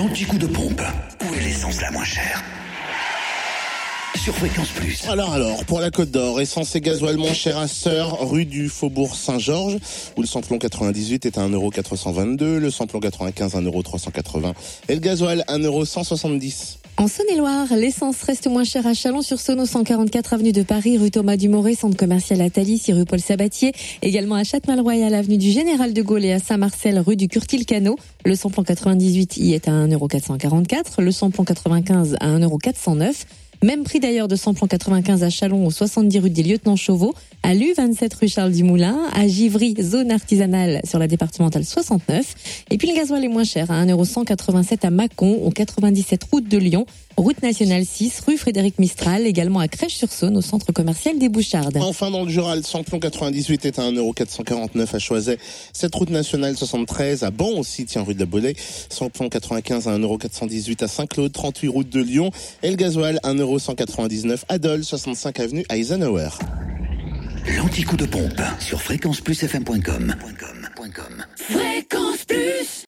L'anti-coup de pompe. Où est l'essence la moins chère? Sur Fréquence Plus. Alors alors, pour la Côte d'Or, essence et gasoil moins cher à Sœur, rue du Faubourg Saint-Georges, où le samplon 98 est à 1,422€, le samplon 95 1,380€ et le gasoil 1,170€. En Saône-et-Loire, l'essence reste moins chère à Chalon-sur-Saône, 144 avenue de Paris, rue Thomas Dumoré, centre commercial à Thalys, rue Paul Sabatier, également à Châtemal-Royal, avenue du Général de Gaulle et à Saint-Marcel, rue du Curtil-Cano. Le samplon 98 y est à 1,444€, le samplon 95 à 1,409€. Même prix d'ailleurs de samplon 95 à Chalon, au 70 rue des Lieutenants Chauveau, à l'U27 rue Charles Dumoulin, à Givry, zone artisanale sur la départementale 69. Et puis le gasoil est moins cher, à 1,187€ à Mâcon, au 97 route de Lyon, route nationale 6, rue Frédéric Mistral, également à Crèche-sur-Saône, au centre commercial des Bouchardes. Enfin, dans le Jura, le samplon 98 est à 1,449€ à Choiset. Cette route nationale 73 à Bon aussi, tiens, rue de la Bolée. Samplon 95 à 1,418€ à Saint-Claude, 38 route de Lyon. Et le gasoil, 1,418€ 0199 Adol 65 avenue Eisenhower. L'anticoup de pompe sur fréquenceplusfm.com. Fréquence